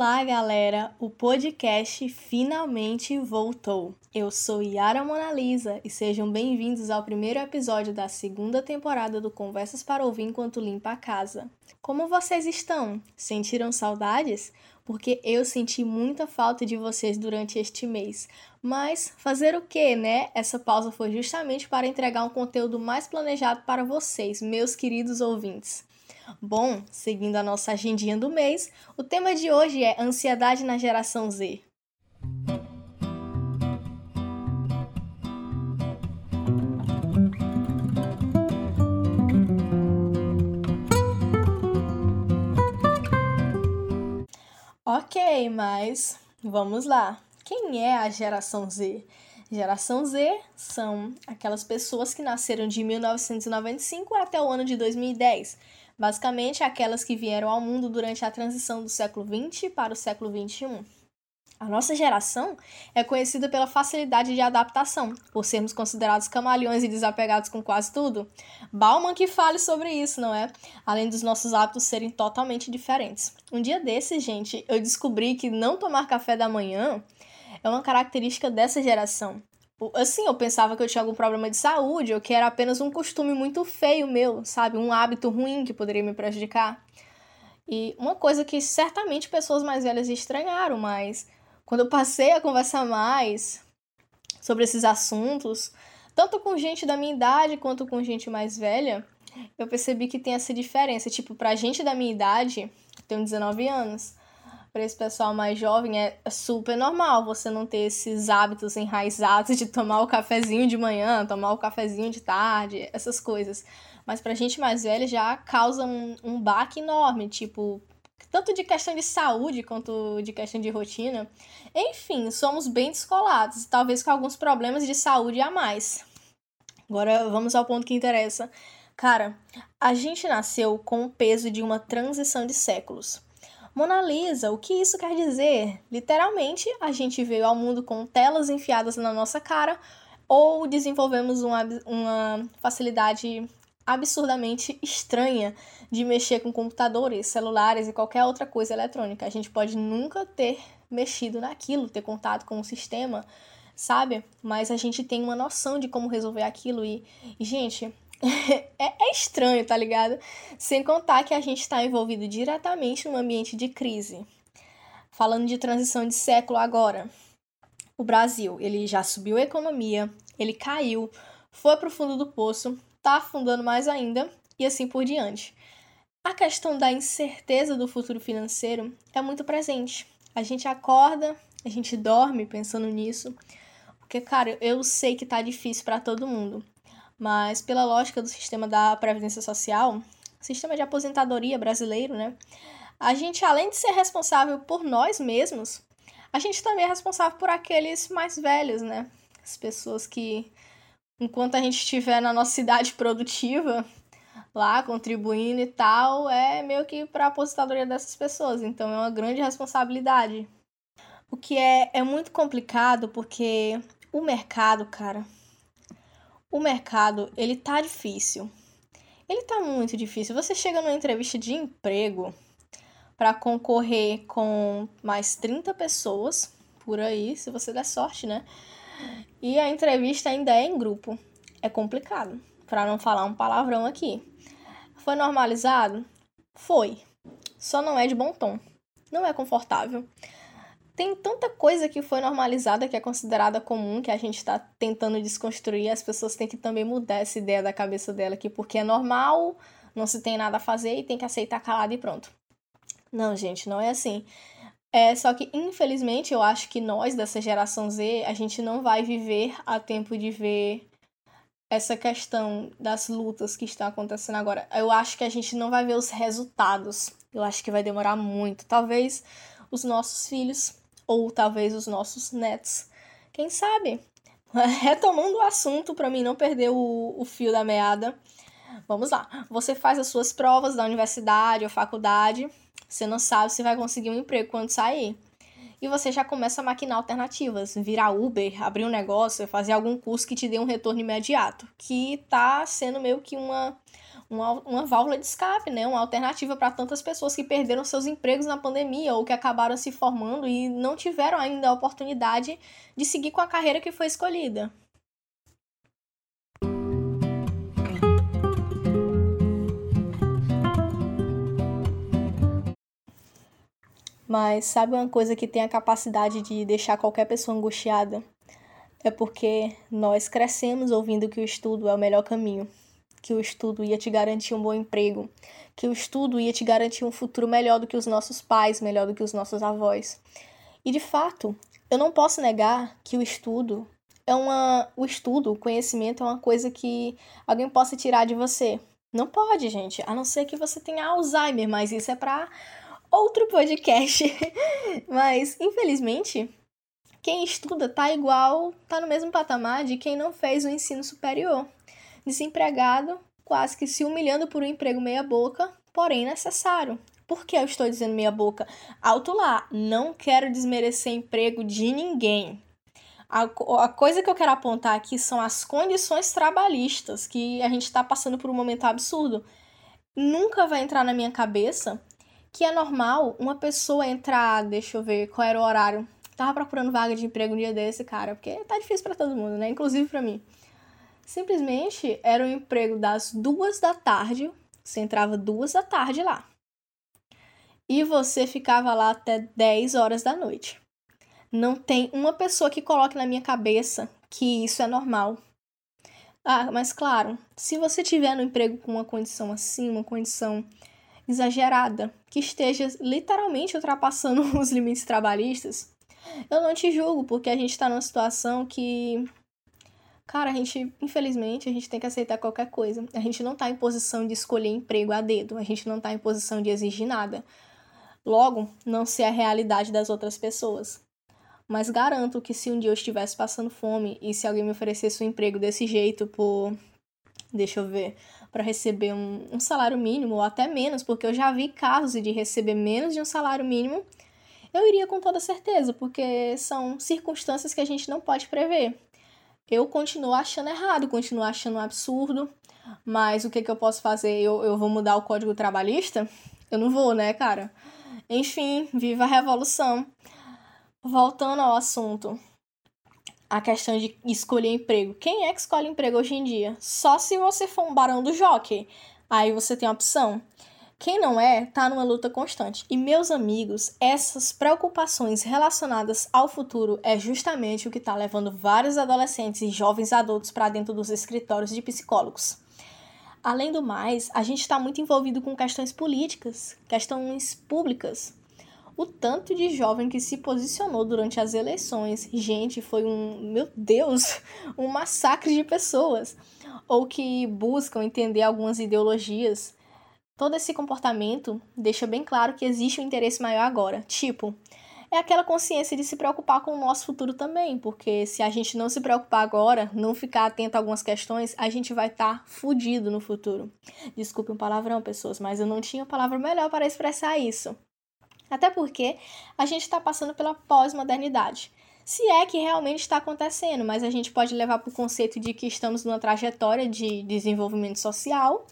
Olá, galera! O podcast finalmente voltou. Eu sou Yara Monalisa e sejam bem-vindos ao primeiro episódio da segunda temporada do Conversas para Ouvir Enquanto Limpa a Casa. Como vocês estão? Sentiram saudades? Porque eu senti muita falta de vocês durante este mês. Mas fazer o que, né? Essa pausa foi justamente para entregar um conteúdo mais planejado para vocês, meus queridos ouvintes. Bom, seguindo a nossa agendinha do mês, o tema de hoje é ansiedade na geração Z. Ok, mas vamos lá. Quem é a geração Z? Geração Z são aquelas pessoas que nasceram de 1995 até o ano de 2010 basicamente aquelas que vieram ao mundo durante a transição do século XX para o século XXI. A nossa geração é conhecida pela facilidade de adaptação, por sermos considerados camaleões e desapegados com quase tudo. Bauman que fale sobre isso, não é? Além dos nossos hábitos serem totalmente diferentes. Um dia desses, gente, eu descobri que não tomar café da manhã é uma característica dessa geração. Assim, eu pensava que eu tinha algum problema de saúde ou que era apenas um costume muito feio meu, sabe? Um hábito ruim que poderia me prejudicar. E uma coisa que certamente pessoas mais velhas estranharam, mas quando eu passei a conversar mais sobre esses assuntos, tanto com gente da minha idade quanto com gente mais velha, eu percebi que tem essa diferença. Tipo, pra gente da minha idade, tenho 19 anos, para esse pessoal mais jovem é super normal você não ter esses hábitos enraizados de tomar o cafezinho de manhã, tomar o cafezinho de tarde, essas coisas. Mas pra gente mais velha já causa um, um baque enorme, tipo, tanto de questão de saúde quanto de questão de rotina. Enfim, somos bem descolados, talvez com alguns problemas de saúde a mais. Agora vamos ao ponto que interessa. Cara, a gente nasceu com o peso de uma transição de séculos. Mona Lisa, o que isso quer dizer? Literalmente, a gente veio ao mundo com telas enfiadas na nossa cara ou desenvolvemos uma, uma facilidade absurdamente estranha de mexer com computadores, celulares e qualquer outra coisa eletrônica. A gente pode nunca ter mexido naquilo, ter contato com o sistema, sabe? Mas a gente tem uma noção de como resolver aquilo e, e gente, é, é, estranho, tá ligado? Sem contar que a gente está envolvido diretamente num ambiente de crise. Falando de transição de século agora. O Brasil, ele já subiu a economia, ele caiu, foi pro fundo do poço, tá afundando mais ainda e assim por diante. A questão da incerteza do futuro financeiro é muito presente. A gente acorda, a gente dorme pensando nisso, porque cara, eu sei que tá difícil para todo mundo. Mas pela lógica do sistema da previdência social, sistema de aposentadoria brasileiro, né? A gente além de ser responsável por nós mesmos, a gente também é responsável por aqueles mais velhos, né? As pessoas que enquanto a gente estiver na nossa cidade produtiva, lá contribuindo e tal, é meio que para a aposentadoria dessas pessoas. Então é uma grande responsabilidade. O que é, é muito complicado porque o mercado, cara, o mercado, ele tá difícil. Ele tá muito difícil. Você chega numa entrevista de emprego para concorrer com mais 30 pessoas por aí, se você der sorte, né? E a entrevista ainda é em grupo. É complicado, para não falar um palavrão aqui. Foi normalizado? Foi. Só não é de bom tom. Não é confortável tem tanta coisa que foi normalizada, que é considerada comum, que a gente está tentando desconstruir. As pessoas têm que também mudar essa ideia da cabeça dela, que porque é normal, não se tem nada a fazer e tem que aceitar calado e pronto. Não, gente, não é assim. É só que, infelizmente, eu acho que nós, dessa geração Z, a gente não vai viver a tempo de ver essa questão das lutas que estão acontecendo agora. Eu acho que a gente não vai ver os resultados. Eu acho que vai demorar muito. Talvez os nossos filhos ou talvez os nossos netos. Quem sabe? Retomando o assunto para mim não perder o, o fio da meada. Vamos lá. Você faz as suas provas da universidade ou faculdade. Você não sabe se vai conseguir um emprego quando sair. E você já começa a maquinar alternativas, virar Uber, abrir um negócio, fazer algum curso que te dê um retorno imediato, que tá sendo meio que uma uma, uma válvula de escape, né? Uma alternativa para tantas pessoas que perderam seus empregos na pandemia ou que acabaram se formando e não tiveram ainda a oportunidade de seguir com a carreira que foi escolhida. Mas sabe uma coisa que tem a capacidade de deixar qualquer pessoa angustiada? É porque nós crescemos ouvindo que o estudo é o melhor caminho, que o estudo ia te garantir um bom emprego, que o estudo ia te garantir um futuro melhor do que os nossos pais, melhor do que os nossos avós. E de fato, eu não posso negar que o estudo é uma o estudo, o conhecimento é uma coisa que alguém possa tirar de você. Não pode, gente, a não ser que você tenha Alzheimer, mas isso é para outro podcast. Mas, infelizmente, quem estuda tá igual, tá no mesmo patamar de quem não fez o ensino superior. Desempregado, quase que se humilhando por um emprego meia-boca, porém necessário. Por que eu estou dizendo meia-boca? Alto lá, não quero desmerecer emprego de ninguém. A, a, coisa que eu quero apontar aqui são as condições trabalhistas, que a gente está passando por um momento absurdo. Nunca vai entrar na minha cabeça que é normal uma pessoa entrar, deixa eu ver qual era o horário. Tava procurando vaga de emprego um dia desse, cara, porque tá difícil para todo mundo, né? Inclusive para mim. Simplesmente era um emprego das duas da tarde, você entrava duas da tarde lá. E você ficava lá até 10 horas da noite. Não tem uma pessoa que coloque na minha cabeça que isso é normal. Ah, mas claro, se você tiver no emprego com uma condição assim, uma condição exagerada, que esteja literalmente ultrapassando os limites trabalhistas, eu não te julgo, porque a gente tá numa situação que. Cara, a gente, infelizmente, a gente tem que aceitar qualquer coisa. A gente não tá em posição de escolher emprego a dedo, a gente não tá em posição de exigir nada. Logo, não ser a realidade das outras pessoas. Mas garanto que se um dia eu estivesse passando fome e se alguém me oferecesse um emprego desse jeito por. Deixa eu ver para receber um, um salário mínimo ou até menos, porque eu já vi casos de receber menos de um salário mínimo, eu iria com toda certeza, porque são circunstâncias que a gente não pode prever. Eu continuo achando errado, continuo achando um absurdo, mas o que, que eu posso fazer? Eu, eu vou mudar o código trabalhista? Eu não vou, né, cara? Enfim, viva a revolução. Voltando ao assunto, a questão de escolher emprego. Quem é que escolhe emprego hoje em dia? Só se você for um barão do jockey. Aí você tem a opção. Quem não é, tá numa luta constante. E meus amigos, essas preocupações relacionadas ao futuro é justamente o que está levando vários adolescentes e jovens adultos para dentro dos escritórios de psicólogos. Além do mais, a gente está muito envolvido com questões políticas, questões públicas, o tanto de jovem que se posicionou durante as eleições. Gente, foi um, meu Deus, um massacre de pessoas. Ou que buscam entender algumas ideologias. Todo esse comportamento deixa bem claro que existe um interesse maior agora. Tipo, é aquela consciência de se preocupar com o nosso futuro também, porque se a gente não se preocupar agora, não ficar atento a algumas questões, a gente vai estar tá fudido no futuro. Desculpe um palavrão, pessoas, mas eu não tinha palavra melhor para expressar isso. Até porque a gente está passando pela pós-modernidade. Se é que realmente está acontecendo, mas a gente pode levar para o conceito de que estamos numa trajetória de desenvolvimento social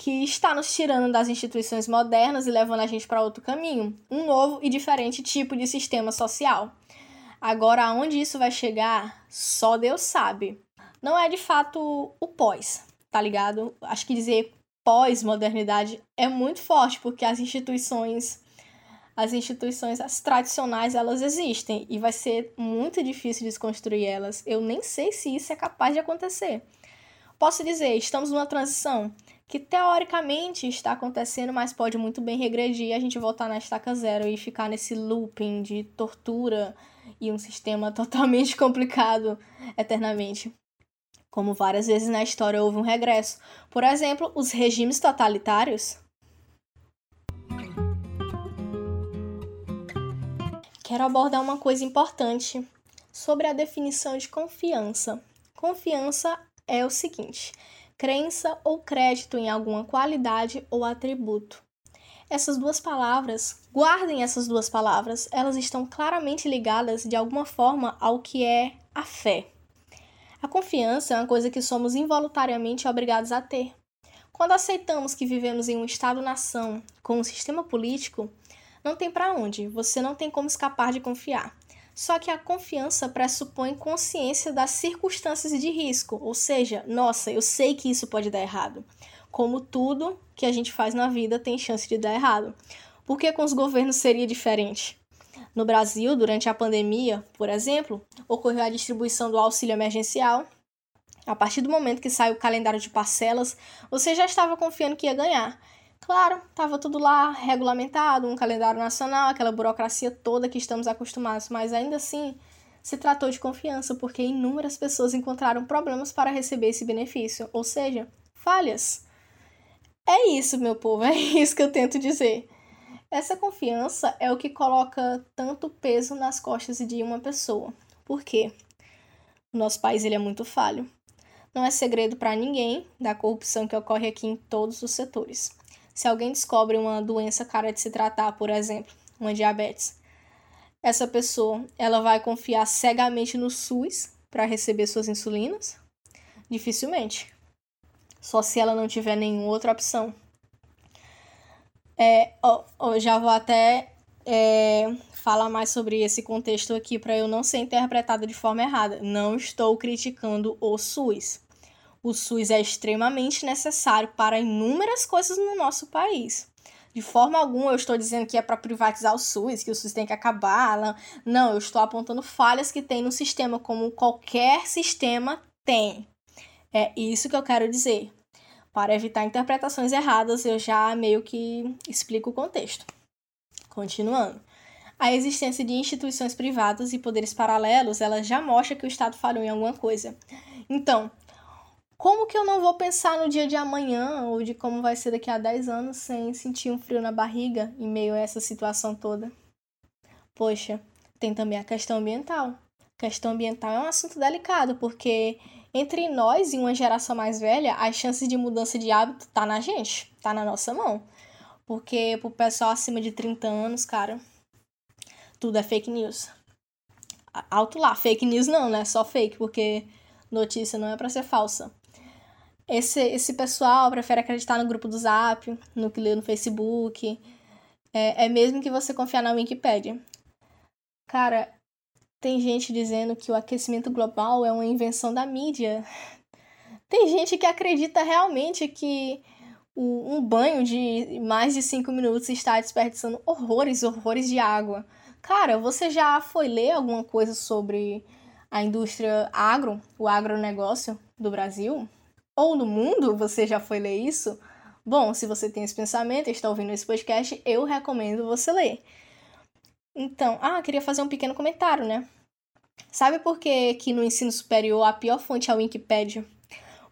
que está nos tirando das instituições modernas e levando a gente para outro caminho, um novo e diferente tipo de sistema social. Agora, aonde isso vai chegar, só Deus sabe. Não é de fato o pós, tá ligado? Acho que dizer pós-modernidade é muito forte, porque as instituições as instituições as tradicionais elas existem e vai ser muito difícil desconstruir elas. Eu nem sei se isso é capaz de acontecer. Posso dizer, estamos numa transição que teoricamente está acontecendo, mas pode muito bem regredir e a gente voltar na estaca zero e ficar nesse looping de tortura e um sistema totalmente complicado eternamente. Como várias vezes na história houve um regresso. Por exemplo, os regimes totalitários quero abordar uma coisa importante sobre a definição de confiança. Confiança é o seguinte: crença ou crédito em alguma qualidade ou atributo. Essas duas palavras, guardem essas duas palavras, elas estão claramente ligadas de alguma forma ao que é a fé. A confiança é uma coisa que somos involuntariamente obrigados a ter. Quando aceitamos que vivemos em um Estado-nação com um sistema político, não tem para onde, você não tem como escapar de confiar. Só que a confiança pressupõe consciência das circunstâncias de risco, ou seja, nossa, eu sei que isso pode dar errado. Como tudo que a gente faz na vida tem chance de dar errado. Por que com os governos seria diferente? No Brasil, durante a pandemia, por exemplo, ocorreu a distribuição do auxílio emergencial. A partir do momento que saiu o calendário de parcelas, você já estava confiando que ia ganhar. Claro, estava tudo lá regulamentado, um calendário nacional, aquela burocracia toda que estamos acostumados, mas ainda assim se tratou de confiança, porque inúmeras pessoas encontraram problemas para receber esse benefício, ou seja, falhas. É isso, meu povo, é isso que eu tento dizer. Essa confiança é o que coloca tanto peso nas costas de uma pessoa. Por quê? O nosso país ele é muito falho. Não é segredo para ninguém da corrupção que ocorre aqui em todos os setores. Se alguém descobre uma doença cara de se tratar, por exemplo, uma diabetes, essa pessoa ela vai confiar cegamente no SUS para receber suas insulinas? Dificilmente. Só se ela não tiver nenhuma outra opção. É, já vou até é, falar mais sobre esse contexto aqui para eu não ser interpretada de forma errada. Não estou criticando o SUS. O SUS é extremamente necessário para inúmeras coisas no nosso país. De forma alguma eu estou dizendo que é para privatizar o SUS, que o SUS tem que acabar. Não. eu estou apontando falhas que tem no sistema, como qualquer sistema tem. É isso que eu quero dizer. Para evitar interpretações erradas, eu já meio que explico o contexto. Continuando. A existência de instituições privadas e poderes paralelos, ela já mostra que o Estado falhou em alguma coisa. Então, como que eu não vou pensar no dia de amanhã ou de como vai ser daqui a 10 anos sem sentir um frio na barriga em meio a essa situação toda? Poxa, tem também a questão ambiental. A questão ambiental é um assunto delicado, porque entre nós e uma geração mais velha, as chances de mudança de hábito tá na gente, tá na nossa mão. Porque pro pessoal acima de 30 anos, cara, tudo é fake news. Alto lá, fake news não, né? Só fake, porque notícia não é para ser falsa. Esse, esse pessoal prefere acreditar no grupo do Zap, no que lê no Facebook. É, é mesmo que você confiar na Wikipedia. Cara, tem gente dizendo que o aquecimento global é uma invenção da mídia. Tem gente que acredita realmente que o, um banho de mais de 5 minutos está desperdiçando horrores, horrores de água. Cara, você já foi ler alguma coisa sobre a indústria agro, o agronegócio do Brasil? Ou no mundo, você já foi ler isso? Bom, se você tem esse pensamento e está ouvindo esse podcast, eu recomendo você ler. Então, ah, queria fazer um pequeno comentário, né? Sabe por que, que no ensino superior a pior fonte é a Wikipedia?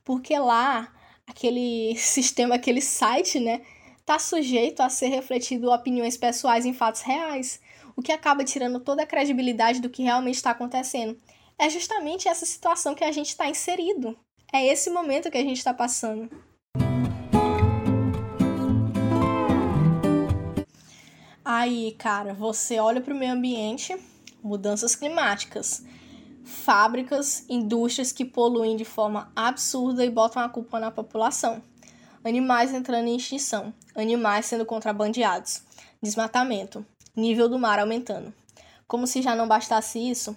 Porque lá, aquele sistema, aquele site, né, tá sujeito a ser refletido opiniões pessoais em fatos reais, o que acaba tirando toda a credibilidade do que realmente está acontecendo. É justamente essa situação que a gente está inserido. É esse momento que a gente está passando. Aí, cara, você olha para o meio ambiente, mudanças climáticas, fábricas, indústrias que poluem de forma absurda e botam a culpa na população, animais entrando em extinção, animais sendo contrabandeados, desmatamento, nível do mar aumentando. Como se já não bastasse isso,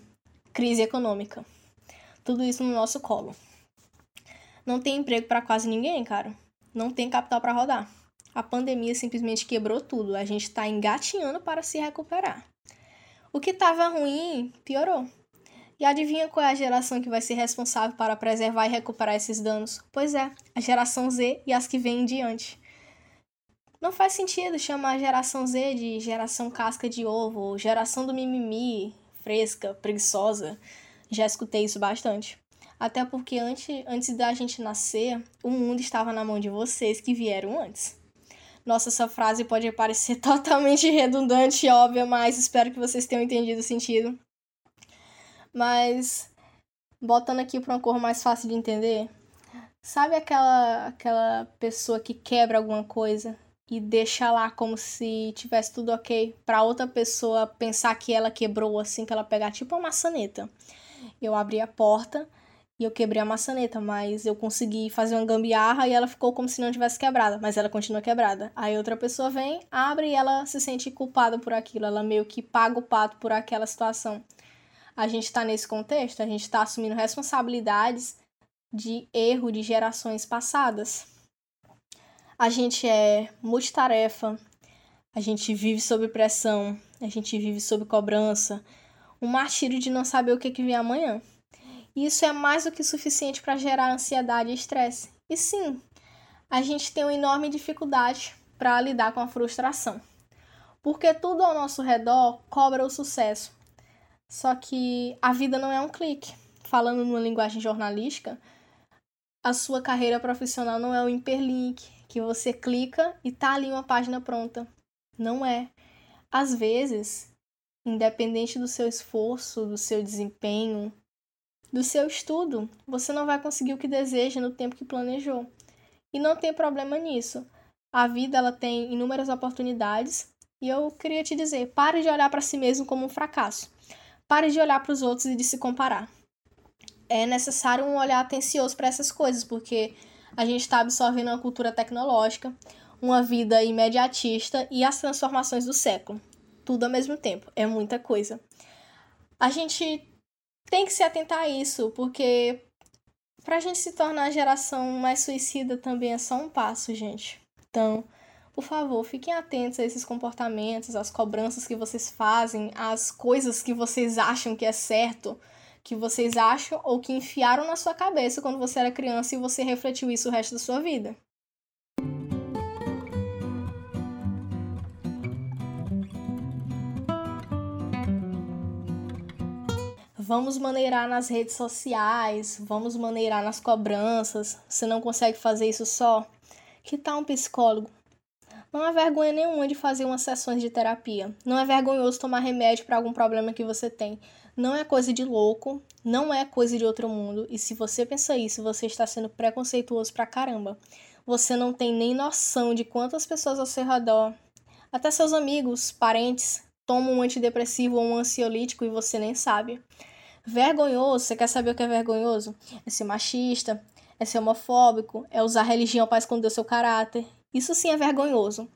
crise econômica. Tudo isso no nosso colo. Não tem emprego para quase ninguém, cara. Não tem capital para rodar. A pandemia simplesmente quebrou tudo. A gente está engatinhando para se recuperar. O que estava ruim piorou. E adivinha qual é a geração que vai ser responsável para preservar e recuperar esses danos? Pois é, a geração Z e as que vêm em diante. Não faz sentido chamar a geração Z de geração casca de ovo, ou geração do mimimi, fresca, preguiçosa. Já escutei isso bastante. Até porque antes, antes da gente nascer, o mundo estava na mão de vocês que vieram antes. Nossa, essa frase pode parecer totalmente redundante e óbvia, mas espero que vocês tenham entendido o sentido. Mas, botando aqui para uma cor mais fácil de entender, sabe aquela, aquela pessoa que quebra alguma coisa e deixa lá como se tivesse tudo ok para outra pessoa pensar que ela quebrou assim que ela pegar tipo uma maçaneta. Eu abri a porta, e eu quebrei a maçaneta, mas eu consegui fazer uma gambiarra e ela ficou como se não tivesse quebrada, mas ela continua quebrada. Aí outra pessoa vem, abre e ela se sente culpada por aquilo, ela meio que paga o pato por aquela situação. A gente está nesse contexto, a gente está assumindo responsabilidades de erro de gerações passadas. A gente é multitarefa, a gente vive sob pressão, a gente vive sob cobrança, um martírio de não saber o que, que vem amanhã. E isso é mais do que suficiente para gerar ansiedade e estresse. E sim, a gente tem uma enorme dificuldade para lidar com a frustração. Porque tudo ao nosso redor cobra o sucesso. Só que a vida não é um clique. Falando numa linguagem jornalística, a sua carreira profissional não é um hiperlink que você clica e tá ali uma página pronta. Não é. Às vezes, independente do seu esforço, do seu desempenho, do seu estudo, você não vai conseguir o que deseja no tempo que planejou. E não tem problema nisso. A vida ela tem inúmeras oportunidades e eu queria te dizer, pare de olhar para si mesmo como um fracasso. Pare de olhar para os outros e de se comparar. É necessário um olhar atencioso para essas coisas, porque a gente está absorvendo uma cultura tecnológica, uma vida imediatista e as transformações do século. Tudo ao mesmo tempo. É muita coisa. A gente tem que se atentar a isso, porque pra gente se tornar a geração mais suicida também é só um passo, gente. Então, por favor, fiquem atentos a esses comportamentos, às cobranças que vocês fazem, às coisas que vocês acham que é certo, que vocês acham ou que enfiaram na sua cabeça quando você era criança e você refletiu isso o resto da sua vida. Vamos maneirar nas redes sociais, vamos maneirar nas cobranças. Você não consegue fazer isso só? Que tal um psicólogo? Não há vergonha nenhuma de fazer umas sessões de terapia. Não é vergonhoso tomar remédio para algum problema que você tem. Não é coisa de louco, não é coisa de outro mundo. E se você pensa isso, você está sendo preconceituoso pra caramba. Você não tem nem noção de quantas pessoas ao seu redor, até seus amigos, parentes, tomam um antidepressivo ou um ansiolítico e você nem sabe. Vergonhoso, você quer saber o que é vergonhoso? É ser machista, é ser homofóbico, é usar religião para esconder o seu caráter. Isso sim é vergonhoso.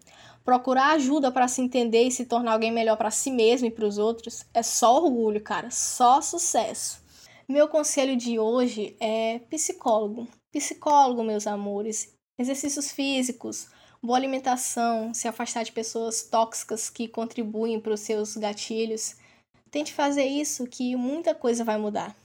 Procurar ajuda para se entender e se tornar alguém melhor para si mesmo e para os outros é só orgulho, cara, só sucesso. Meu conselho de hoje é psicólogo. Psicólogo, meus amores. Exercícios físicos, boa alimentação, se afastar de pessoas tóxicas que contribuem para os seus gatilhos Tente fazer isso que muita coisa vai mudar.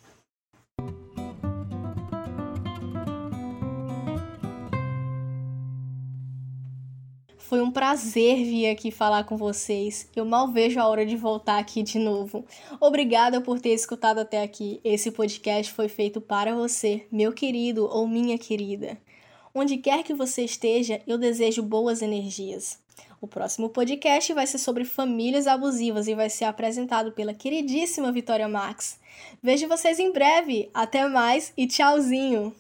Foi um prazer vir aqui falar com vocês. Eu mal vejo a hora de voltar aqui de novo. Obrigada por ter escutado até aqui. Esse podcast foi feito para você, meu querido ou minha querida. Onde quer que você esteja, eu desejo boas energias. O próximo podcast vai ser sobre famílias abusivas e vai ser apresentado pela queridíssima Vitória Max. Vejo vocês em breve. Até mais e tchauzinho!